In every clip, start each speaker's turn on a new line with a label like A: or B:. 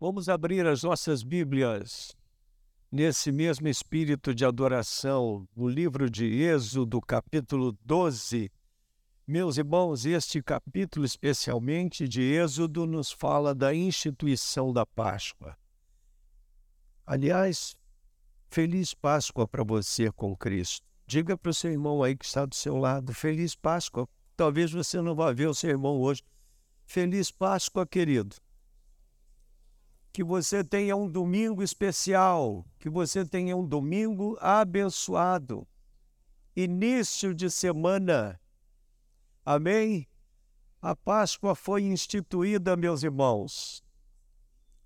A: Vamos abrir as nossas Bíblias nesse mesmo espírito de adoração, no livro de Êxodo, capítulo 12. Meus irmãos, este capítulo especialmente de Êxodo nos fala da instituição da Páscoa. Aliás, feliz Páscoa para você com Cristo. Diga para o seu irmão aí que está do seu lado, feliz Páscoa. Talvez você não vá ver o seu irmão hoje. Feliz Páscoa, querido que você tenha um domingo especial, que você tenha um domingo abençoado. Início de semana. Amém? A Páscoa foi instituída, meus irmãos,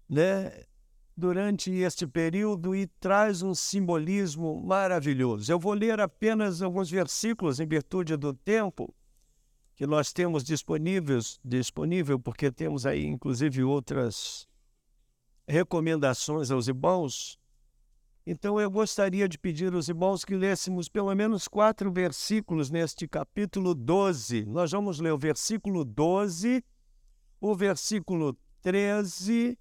A: né? Durante este período e traz um simbolismo maravilhoso. Eu vou ler apenas alguns versículos em virtude do tempo que nós temos disponíveis, disponível, porque temos aí inclusive outras recomendações aos irmãos, então eu gostaria de pedir aos irmãos que lêssemos pelo menos quatro versículos neste capítulo 12. Nós vamos ler o versículo 12, o versículo 13,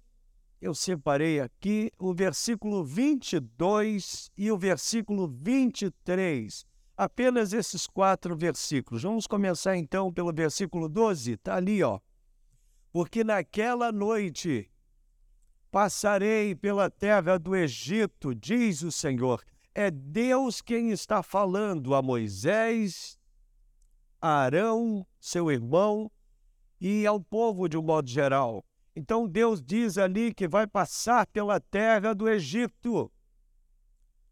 A: eu separei aqui, o versículo 22 e o versículo 23. Apenas esses quatro versículos. Vamos começar então pelo versículo 12, está ali, ó. Porque naquela noite Passarei pela terra do Egito, diz o Senhor. É Deus quem está falando a Moisés, a Arão, seu irmão, e ao povo de um modo geral. Então Deus diz ali que vai passar pela terra do Egito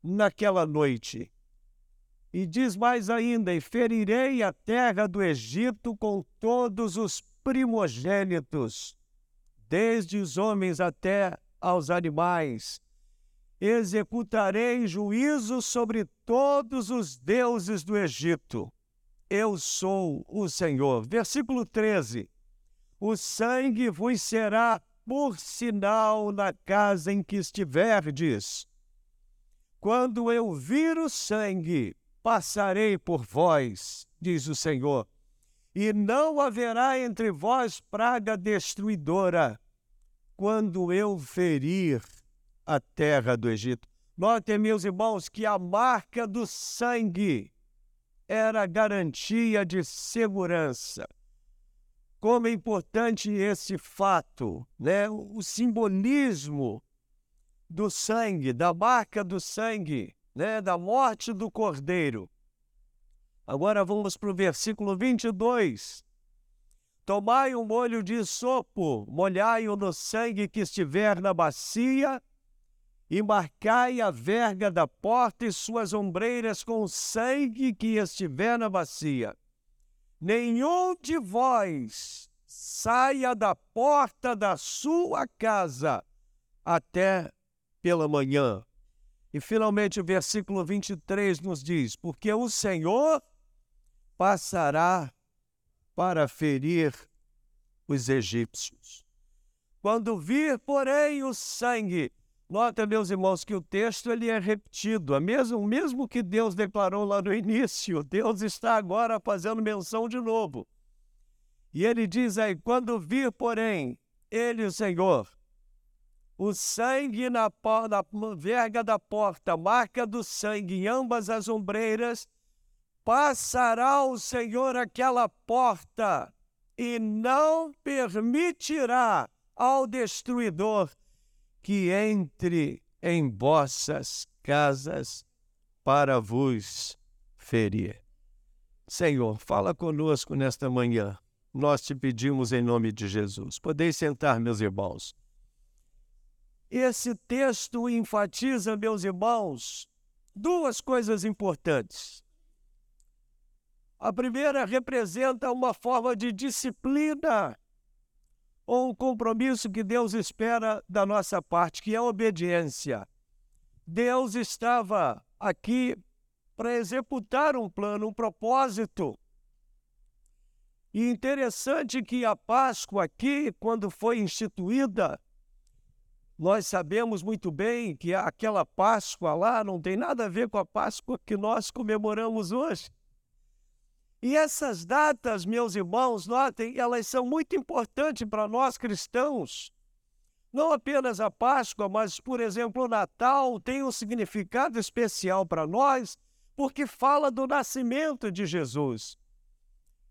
A: naquela noite. E diz mais ainda: E ferirei a terra do Egito com todos os primogênitos desde os homens até aos animais. Executarei juízo sobre todos os deuses do Egito. Eu sou o Senhor. Versículo 13. O sangue vos será por sinal na casa em que estiverdes. Quando eu vir o sangue, passarei por vós, diz o Senhor e não haverá entre vós praga destruidora quando eu ferir a terra do Egito. Notem, meus irmãos, que a marca do sangue era garantia de segurança. Como é importante esse fato, né? O simbolismo do sangue, da marca do sangue, né? Da morte do cordeiro Agora vamos para o versículo 22. Tomai um molho de sopo, molhai-o no sangue que estiver na bacia, e marcai a verga da porta e suas ombreiras com o sangue que estiver na bacia. Nenhum de vós saia da porta da sua casa até pela manhã. E finalmente o versículo 23 nos diz: Porque o Senhor passará para ferir os egípcios. Quando vir, porém, o sangue, nota, meus irmãos, que o texto ele é repetido, é mesmo, mesmo que Deus declarou lá no início, Deus está agora fazendo menção de novo. E ele diz aí: quando vir, porém, ele, o Senhor, o sangue na, na verga da porta, marca do sangue em ambas as ombreiras, passará o Senhor aquela porta e não permitirá ao destruidor que entre em vossas casas para vos ferir. Senhor, fala conosco nesta manhã. Nós te pedimos em nome de Jesus. Podeis sentar, meus irmãos. Esse texto enfatiza, meus irmãos, duas coisas importantes. A primeira representa uma forma de disciplina ou um compromisso que Deus espera da nossa parte, que é a obediência. Deus estava aqui para executar um plano, um propósito. E interessante que a Páscoa aqui, quando foi instituída, nós sabemos muito bem que aquela Páscoa lá não tem nada a ver com a Páscoa que nós comemoramos hoje. E essas datas, meus irmãos, notem, elas são muito importantes para nós cristãos, Não apenas a Páscoa, mas, por exemplo, o Natal tem um significado especial para nós, porque fala do nascimento de Jesus.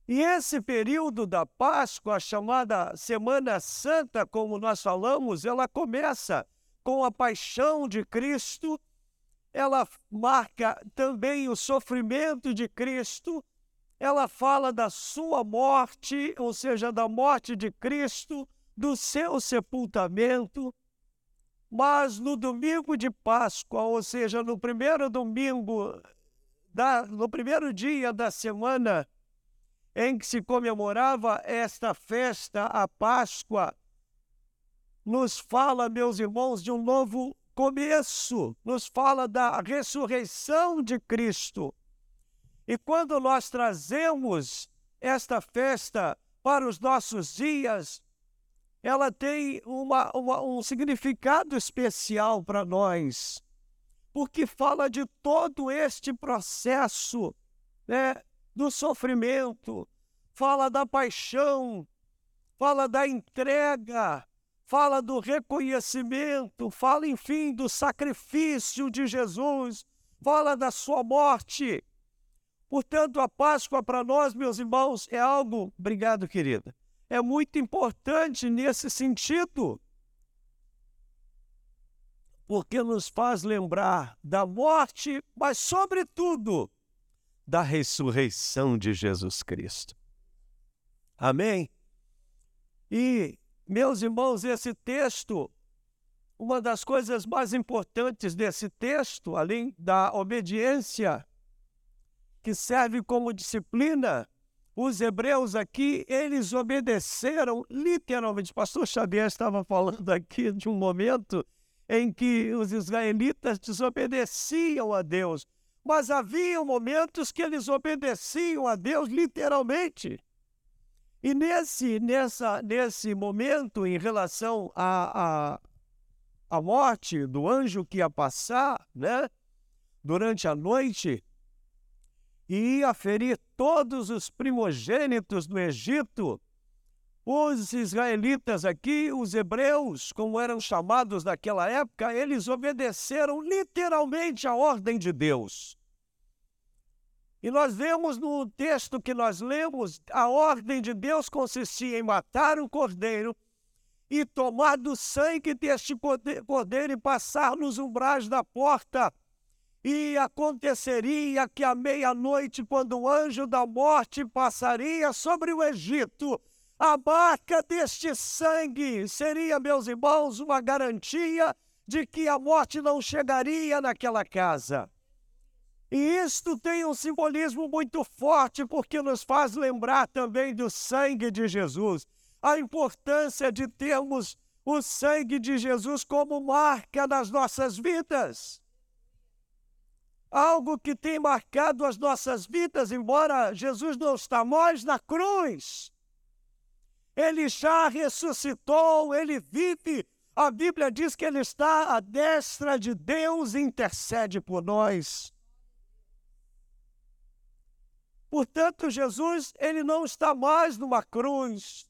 A: E esse período da Páscoa, chamada Semana Santa, como nós falamos, ela começa com a paixão de Cristo, ela marca também o sofrimento de Cristo, ela fala da sua morte, ou seja, da morte de Cristo, do seu sepultamento. Mas no domingo de Páscoa, ou seja, no primeiro domingo, da, no primeiro dia da semana em que se comemorava esta festa, a Páscoa, nos fala, meus irmãos, de um novo começo, nos fala da ressurreição de Cristo. E quando nós trazemos esta festa para os nossos dias, ela tem uma, uma, um significado especial para nós, porque fala de todo este processo né, do sofrimento, fala da paixão, fala da entrega, fala do reconhecimento, fala, enfim, do sacrifício de Jesus, fala da sua morte. Portanto, a Páscoa para nós, meus irmãos, é algo, obrigado, querida, é muito importante nesse sentido, porque nos faz lembrar da morte, mas, sobretudo, da ressurreição de Jesus Cristo. Amém? E, meus irmãos, esse texto, uma das coisas mais importantes desse texto, além da obediência que serve como disciplina, os hebreus aqui, eles obedeceram literalmente. Pastor Xavier estava falando aqui de um momento em que os israelitas desobedeciam a Deus, mas havia momentos que eles obedeciam a Deus literalmente. E nesse, nessa, nesse momento, em relação à a, a, a morte do anjo que ia passar, né, durante a noite, e ia ferir todos os primogênitos do Egito. Os israelitas aqui, os hebreus, como eram chamados naquela época, eles obedeceram literalmente a ordem de Deus. E nós vemos no texto que nós lemos, a ordem de Deus consistia em matar um cordeiro e tomar do sangue deste cordeiro e passar nos umbrais da porta e aconteceria que à meia-noite, quando o anjo da morte passaria sobre o Egito, a marca deste sangue seria, meus irmãos, uma garantia de que a morte não chegaria naquela casa. E isto tem um simbolismo muito forte, porque nos faz lembrar também do sangue de Jesus, a importância de termos o sangue de Jesus como marca nas nossas vidas algo que tem marcado as nossas vidas, embora Jesus não está mais na cruz. Ele já ressuscitou, ele vive. A Bíblia diz que ele está à destra de Deus e intercede por nós. Portanto, Jesus, ele não está mais numa cruz.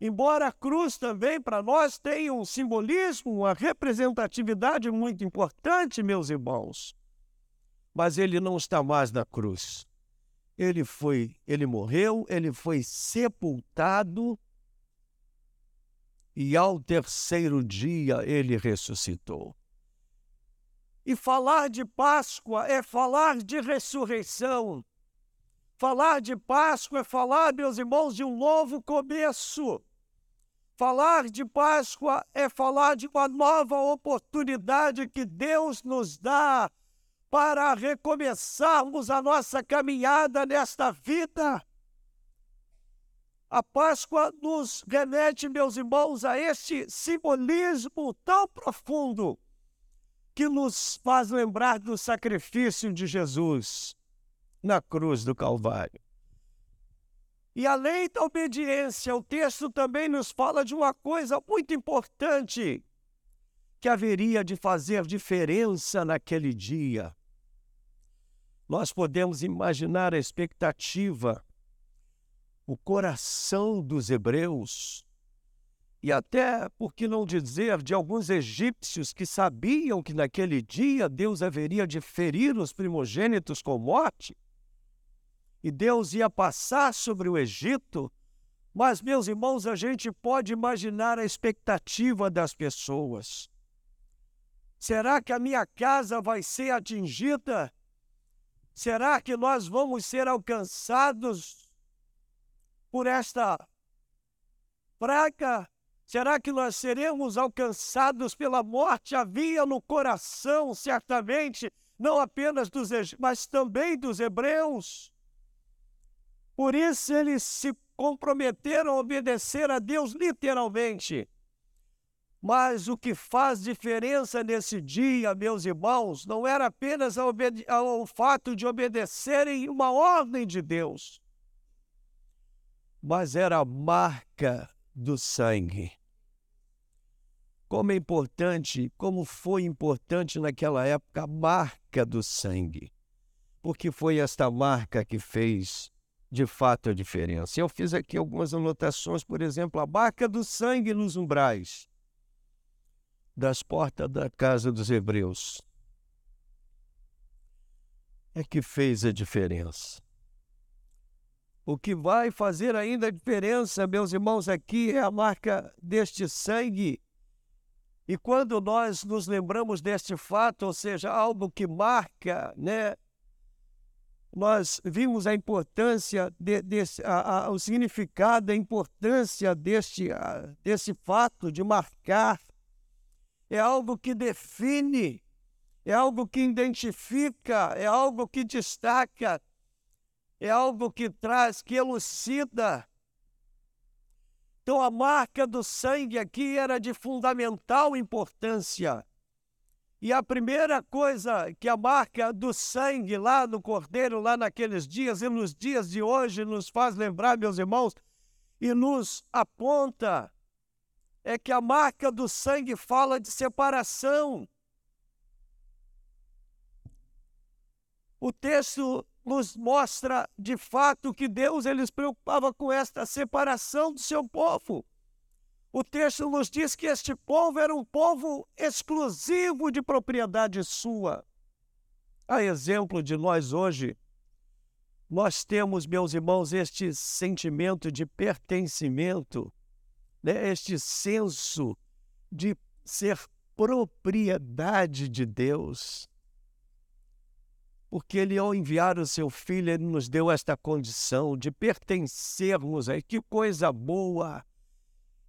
A: Embora a cruz também para nós tenha um simbolismo, uma representatividade muito importante, meus irmãos, mas ele não está mais na cruz. Ele foi, ele morreu, ele foi sepultado e ao terceiro dia ele ressuscitou. E falar de Páscoa é falar de ressurreição. Falar de Páscoa é falar, meus irmãos, de um novo começo. Falar de Páscoa é falar de uma nova oportunidade que Deus nos dá para recomeçarmos a nossa caminhada nesta vida. A Páscoa nos remete, meus irmãos, a este simbolismo tão profundo que nos faz lembrar do sacrifício de Jesus na cruz do Calvário. E além da obediência, o texto também nos fala de uma coisa muito importante que haveria de fazer diferença naquele dia. Nós podemos imaginar a expectativa, o coração dos hebreus e até, por que não dizer, de alguns egípcios que sabiam que naquele dia Deus haveria de ferir os primogênitos com morte, Deus ia passar sobre o Egito, mas, meus irmãos, a gente pode imaginar a expectativa das pessoas. Será que a minha casa vai ser atingida? Será que nós vamos ser alcançados por esta praga? Será que nós seremos alcançados pela morte? Havia no coração, certamente, não apenas dos mas também dos hebreus. Por isso eles se comprometeram a obedecer a Deus literalmente. Mas o que faz diferença nesse dia, meus irmãos, não era apenas o fato de obedecerem uma ordem de Deus, mas era a marca do sangue. Como é importante, como foi importante naquela época a marca do sangue, porque foi esta marca que fez de fato a diferença. Eu fiz aqui algumas anotações, por exemplo, a marca do sangue nos umbrais das portas da casa dos hebreus. É que fez a diferença. O que vai fazer ainda a diferença, meus irmãos, aqui é a marca deste sangue. E quando nós nos lembramos deste fato, ou seja, algo que marca, né, nós vimos a importância, de, desse, a, a, o significado, a importância deste, a, desse fato de marcar. É algo que define, é algo que identifica, é algo que destaca, é algo que traz, que elucida. Então, a marca do sangue aqui era de fundamental importância. E a primeira coisa que a marca do sangue lá no cordeiro, lá naqueles dias e nos dias de hoje, nos faz lembrar, meus irmãos, e nos aponta, é que a marca do sangue fala de separação. O texto nos mostra de fato que Deus ele se preocupava com esta separação do seu povo. O texto nos diz que este povo era um povo exclusivo de propriedade sua. A exemplo de nós hoje, nós temos, meus irmãos, este sentimento de pertencimento, né? este senso de ser propriedade de Deus. Porque Ele, ao enviar o seu Filho, Ele nos deu esta condição de pertencermos a. Que coisa boa!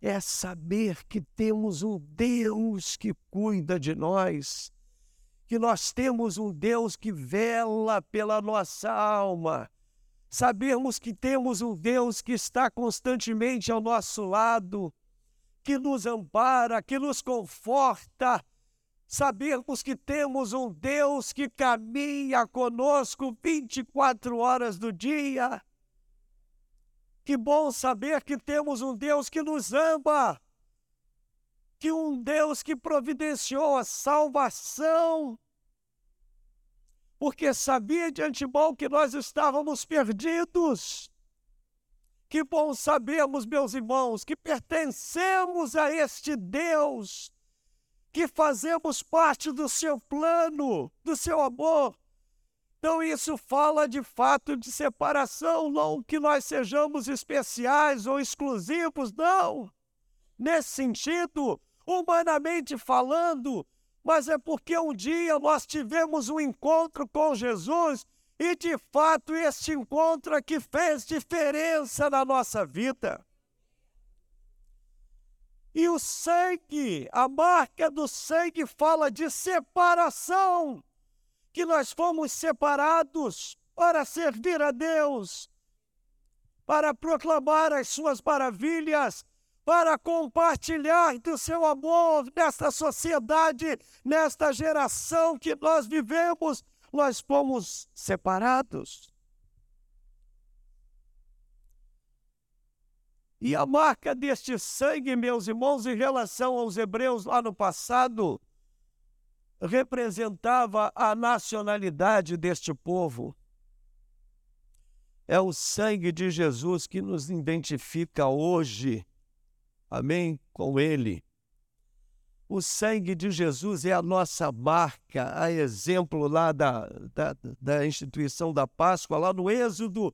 A: É saber que temos um Deus que cuida de nós, que nós temos um Deus que vela pela nossa alma, sabermos que temos um Deus que está constantemente ao nosso lado, que nos ampara, que nos conforta, sabermos que temos um Deus que caminha conosco 24 horas do dia que bom saber que temos um Deus que nos ama, que um Deus que providenciou a salvação, porque sabia de antemão que nós estávamos perdidos. Que bom sabermos, meus irmãos, que pertencemos a este Deus, que fazemos parte do seu plano, do seu amor, então, isso fala de fato de separação, não que nós sejamos especiais ou exclusivos, não. Nesse sentido, humanamente falando, mas é porque um dia nós tivemos um encontro com Jesus e de fato este encontro é que fez diferença na nossa vida. E o sangue, a marca do sangue fala de separação que nós fomos separados para servir a Deus, para proclamar as suas maravilhas, para compartilhar do seu amor nesta sociedade, nesta geração que nós vivemos, nós fomos separados. E a marca deste sangue, meus irmãos, em relação aos hebreus lá no passado, representava a nacionalidade deste povo. É o sangue de Jesus que nos identifica hoje Amém? Com Ele. O sangue de Jesus é a nossa marca, a exemplo lá da, da, da instituição da Páscoa, lá no Êxodo.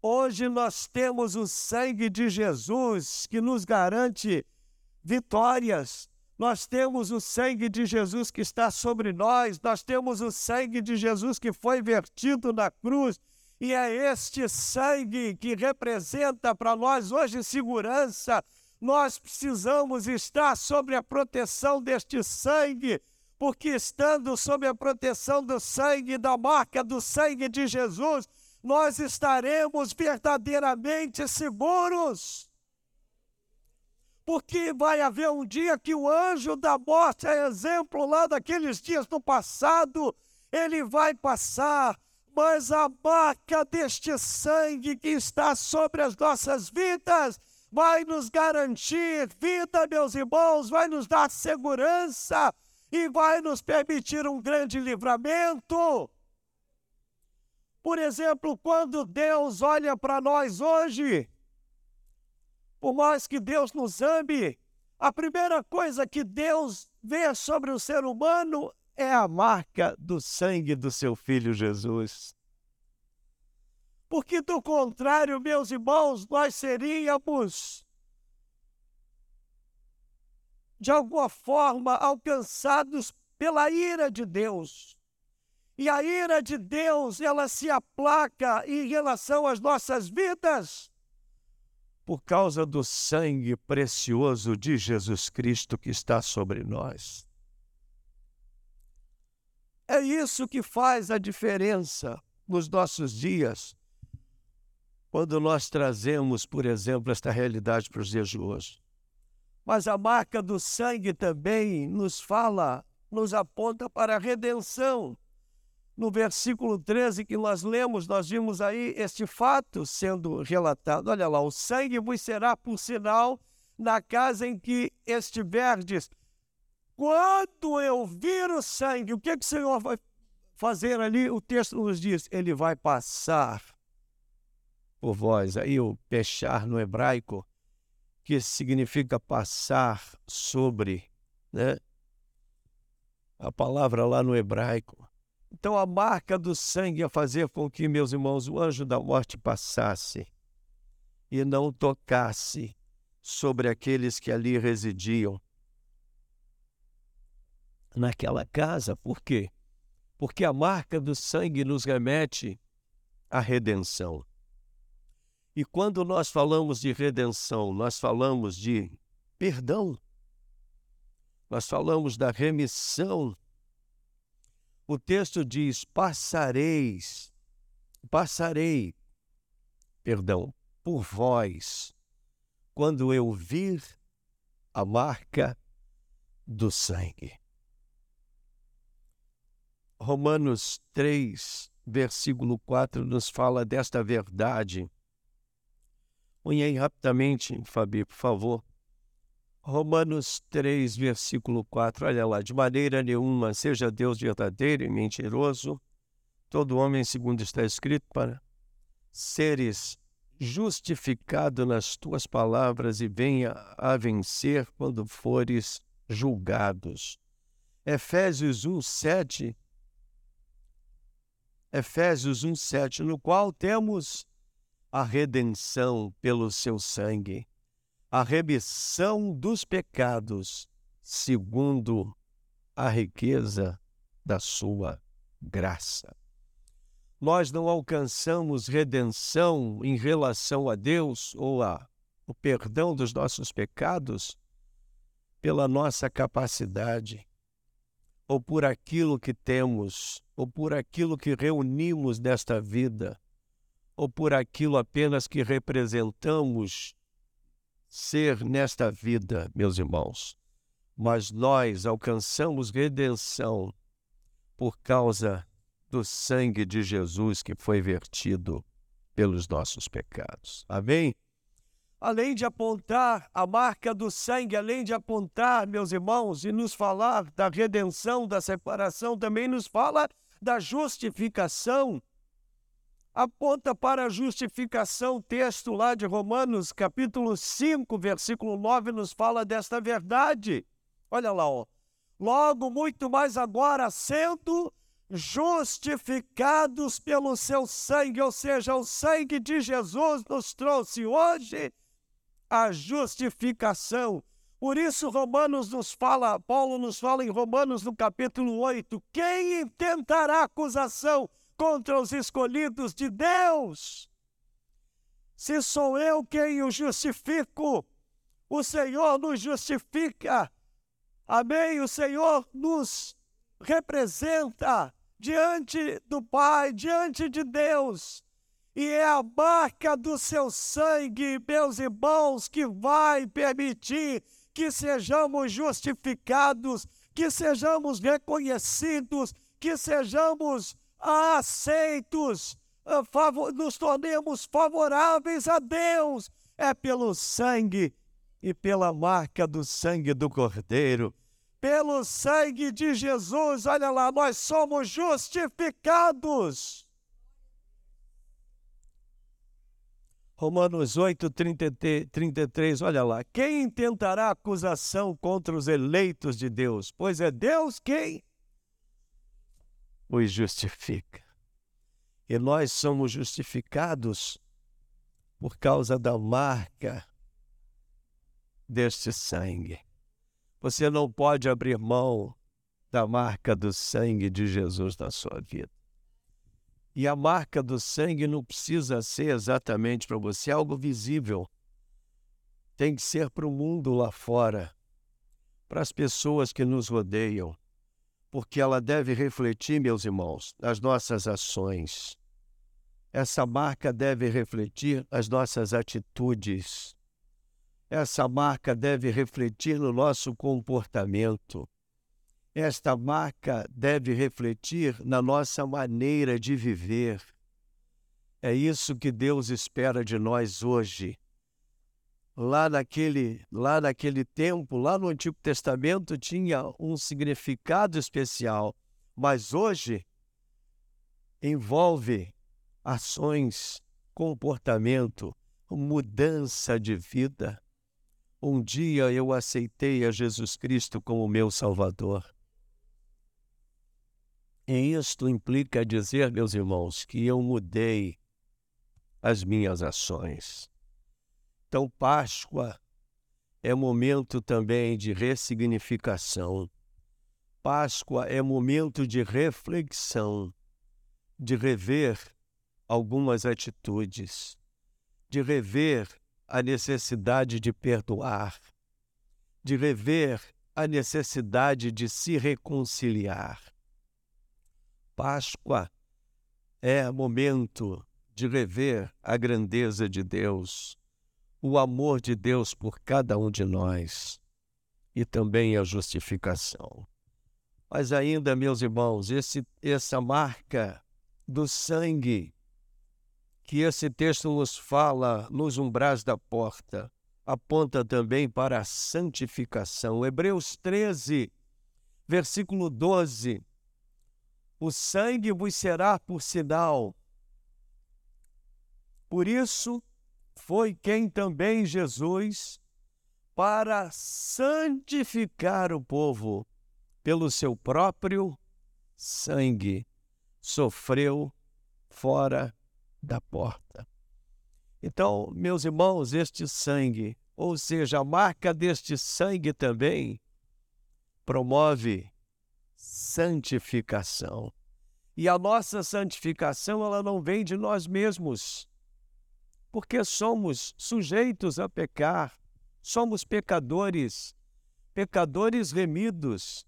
A: Hoje nós temos o sangue de Jesus que nos garante vitórias. Nós temos o sangue de Jesus que está sobre nós, nós temos o sangue de Jesus que foi vertido na cruz, e é este sangue que representa para nós hoje segurança. Nós precisamos estar sob a proteção deste sangue, porque estando sob a proteção do sangue, da marca do sangue de Jesus, nós estaremos verdadeiramente seguros. Porque vai haver um dia que o anjo da morte, é exemplo lá daqueles dias do passado, ele vai passar, mas a marca deste sangue que está sobre as nossas vidas vai nos garantir vida, meus irmãos, vai nos dar segurança e vai nos permitir um grande livramento. Por exemplo, quando Deus olha para nós hoje, por mais que Deus nos ame, a primeira coisa que Deus vê sobre o ser humano é a marca do sangue do seu filho Jesus. Porque, do contrário, meus irmãos, nós seríamos, de alguma forma, alcançados pela ira de Deus. E a ira de Deus, ela se aplaca em relação às nossas vidas por causa do sangue precioso de Jesus Cristo que está sobre nós. É isso que faz a diferença nos nossos dias, quando nós trazemos, por exemplo, esta realidade para os dias de hoje. Mas a marca do sangue também nos fala, nos aponta para a redenção no versículo 13 que nós lemos, nós vimos aí este fato sendo relatado. Olha lá, o sangue vos será por sinal na casa em que estiverdes. Quando eu vir o sangue, o que, que o Senhor vai fazer ali? O texto nos diz: Ele vai passar por vós. Aí o pechar no hebraico, que significa passar sobre, né? A palavra lá no hebraico então, a marca do sangue ia fazer com que, meus irmãos, o anjo da morte passasse e não tocasse sobre aqueles que ali residiam naquela casa. Por quê? Porque a marca do sangue nos remete à redenção. E quando nós falamos de redenção, nós falamos de perdão, nós falamos da remissão o texto diz: passareis, passarei, perdão, por vós, quando eu vir a marca do sangue. Romanos 3, versículo 4, nos fala desta verdade. Aí rapidamente, Fabi, por favor. Romanos 3, versículo 4, olha lá, de maneira nenhuma seja Deus verdadeiro e mentiroso, todo homem, segundo está escrito, para seres justificado nas tuas palavras e venha a vencer quando fores julgados. Efésios 1, 7. Efésios 1, 7, no qual temos a redenção pelo seu sangue a remissão dos pecados, segundo a riqueza da sua graça. Nós não alcançamos redenção em relação a Deus ou a o perdão dos nossos pecados pela nossa capacidade, ou por aquilo que temos, ou por aquilo que reunimos nesta vida, ou por aquilo apenas que representamos ser nesta vida, meus irmãos, mas nós alcançamos redenção por causa do sangue de Jesus que foi vertido pelos nossos pecados. Amém? Além de apontar a marca do sangue, além de apontar, meus irmãos, e nos falar da redenção, da separação, também nos fala da justificação. Aponta para a justificação. O texto lá de Romanos, capítulo 5, versículo 9, nos fala desta verdade. Olha lá, ó. Logo, muito mais agora, sendo justificados pelo seu sangue, ou seja, o sangue de Jesus nos trouxe hoje a justificação. Por isso, Romanos nos fala, Paulo nos fala em Romanos no capítulo 8: quem intentará acusação contra os escolhidos de Deus? Se sou eu quem o justifico, o Senhor nos justifica. Amém? O Senhor nos representa diante do Pai, diante de Deus. E é a marca do seu sangue, meus irmãos, que vai permitir que sejamos justificados, que sejamos reconhecidos, que sejamos aceitos, ah, nos tornemos favoráveis a Deus. É pelo sangue e pela marca do sangue do Cordeiro pelo sangue de Jesus, olha lá, nós somos justificados. Romanos 8, 33, olha lá. Quem intentará acusação contra os eleitos de Deus? Pois é Deus quem os justifica. E nós somos justificados por causa da marca deste sangue. Você não pode abrir mão da marca do sangue de Jesus na sua vida. E a marca do sangue não precisa ser exatamente para você algo visível. Tem que ser para o mundo lá fora, para as pessoas que nos rodeiam, porque ela deve refletir, meus irmãos, as nossas ações. Essa marca deve refletir as nossas atitudes. Essa marca deve refletir no nosso comportamento. Esta marca deve refletir na nossa maneira de viver. É isso que Deus espera de nós hoje. Lá naquele, lá naquele tempo, lá no Antigo Testamento, tinha um significado especial, mas hoje envolve ações, comportamento, mudança de vida. Um dia eu aceitei a Jesus Cristo como meu Salvador. E isto implica dizer, meus irmãos, que eu mudei as minhas ações. Então, Páscoa é momento também de ressignificação. Páscoa é momento de reflexão, de rever algumas atitudes, de rever a necessidade de perdoar, de rever a necessidade de se reconciliar. Páscoa é momento de rever a grandeza de Deus, o amor de Deus por cada um de nós e também a justificação. Mas ainda, meus irmãos, esse, essa marca do sangue que esse texto nos fala nos umbrais da porta, aponta também para a santificação. Hebreus 13, versículo 12. O sangue vos será por sinal. Por isso foi quem também Jesus, para santificar o povo, pelo seu próprio sangue, sofreu fora da porta. Então, meus irmãos, este sangue, ou seja, a marca deste sangue também, promove santificação. E a nossa santificação, ela não vem de nós mesmos, porque somos sujeitos a pecar, somos pecadores, pecadores remidos,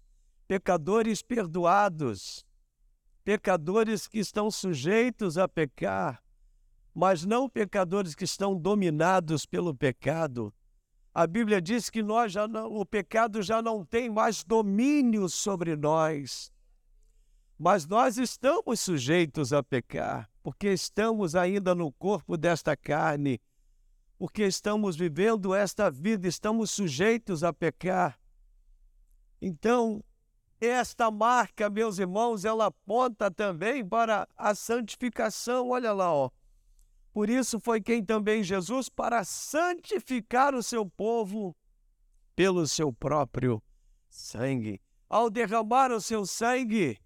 A: pecadores perdoados, pecadores que estão sujeitos a pecar mas não pecadores que estão dominados pelo pecado. A Bíblia diz que nós já não, o pecado já não tem mais domínio sobre nós. Mas nós estamos sujeitos a pecar, porque estamos ainda no corpo desta carne, porque estamos vivendo esta vida, estamos sujeitos a pecar. Então, esta marca, meus irmãos, ela aponta também para a santificação. Olha lá, ó. Por isso foi quem também Jesus para santificar o seu povo pelo seu próprio sangue. Ao derramar o seu sangue,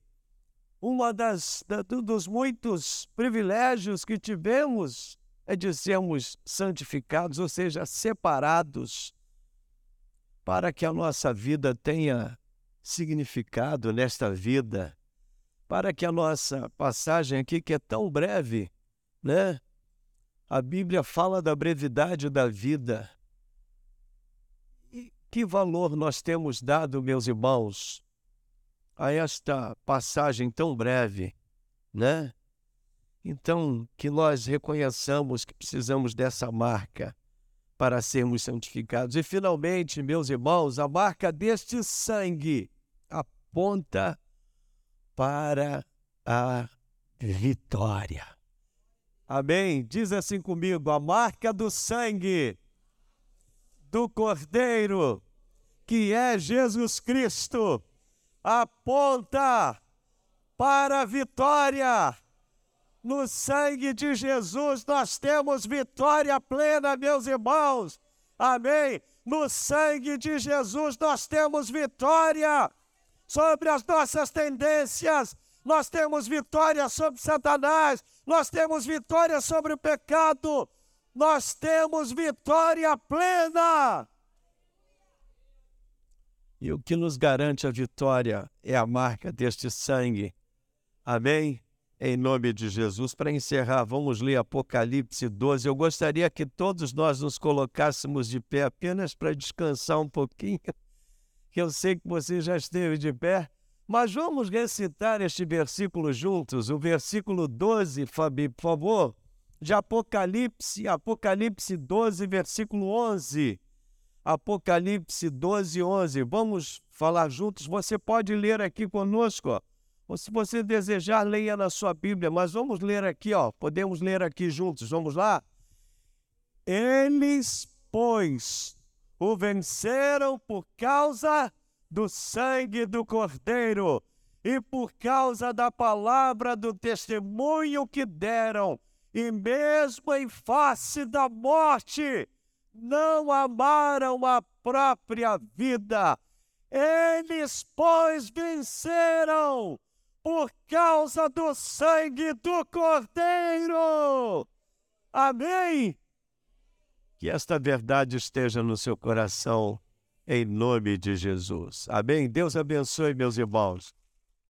A: uma das da, dos muitos privilégios que tivemos é de sermos santificados, ou seja, separados, para que a nossa vida tenha significado nesta vida, para que a nossa passagem aqui, que é tão breve, né? A Bíblia fala da brevidade da vida. E que valor nós temos dado, meus irmãos, a esta passagem tão breve, né? Então, que nós reconheçamos que precisamos dessa marca para sermos santificados. E, finalmente, meus irmãos, a marca deste sangue aponta para a vitória. Amém? Diz assim comigo: a marca do sangue do Cordeiro, que é Jesus Cristo, aponta para a vitória. No sangue de Jesus nós temos vitória plena, meus irmãos. Amém? No sangue de Jesus nós temos vitória sobre as nossas tendências, nós temos vitória sobre Satanás, nós temos vitória sobre o pecado, nós temos vitória plena. E o que nos garante a vitória é a marca deste sangue. Amém? Em nome de Jesus. Para encerrar, vamos ler Apocalipse 12. Eu gostaria que todos nós nos colocássemos de pé apenas para descansar um pouquinho eu sei que você já esteve de pé, mas vamos recitar este versículo juntos, o versículo 12, Fabi, por favor, de Apocalipse, Apocalipse 12, versículo 11. Apocalipse 12, 11. Vamos falar juntos. Você pode ler aqui conosco. Ou se você desejar, leia na sua Bíblia, mas vamos ler aqui, ó. Podemos ler aqui juntos. Vamos lá? Eles, pois, o venceram por causa do sangue do Cordeiro e por causa da palavra do testemunho que deram, e mesmo em face da morte, não amaram a própria vida. Eles, pois, venceram por causa do sangue do Cordeiro. Amém? Que esta verdade esteja no seu coração, em nome de Jesus. Amém? Deus abençoe, meus irmãos.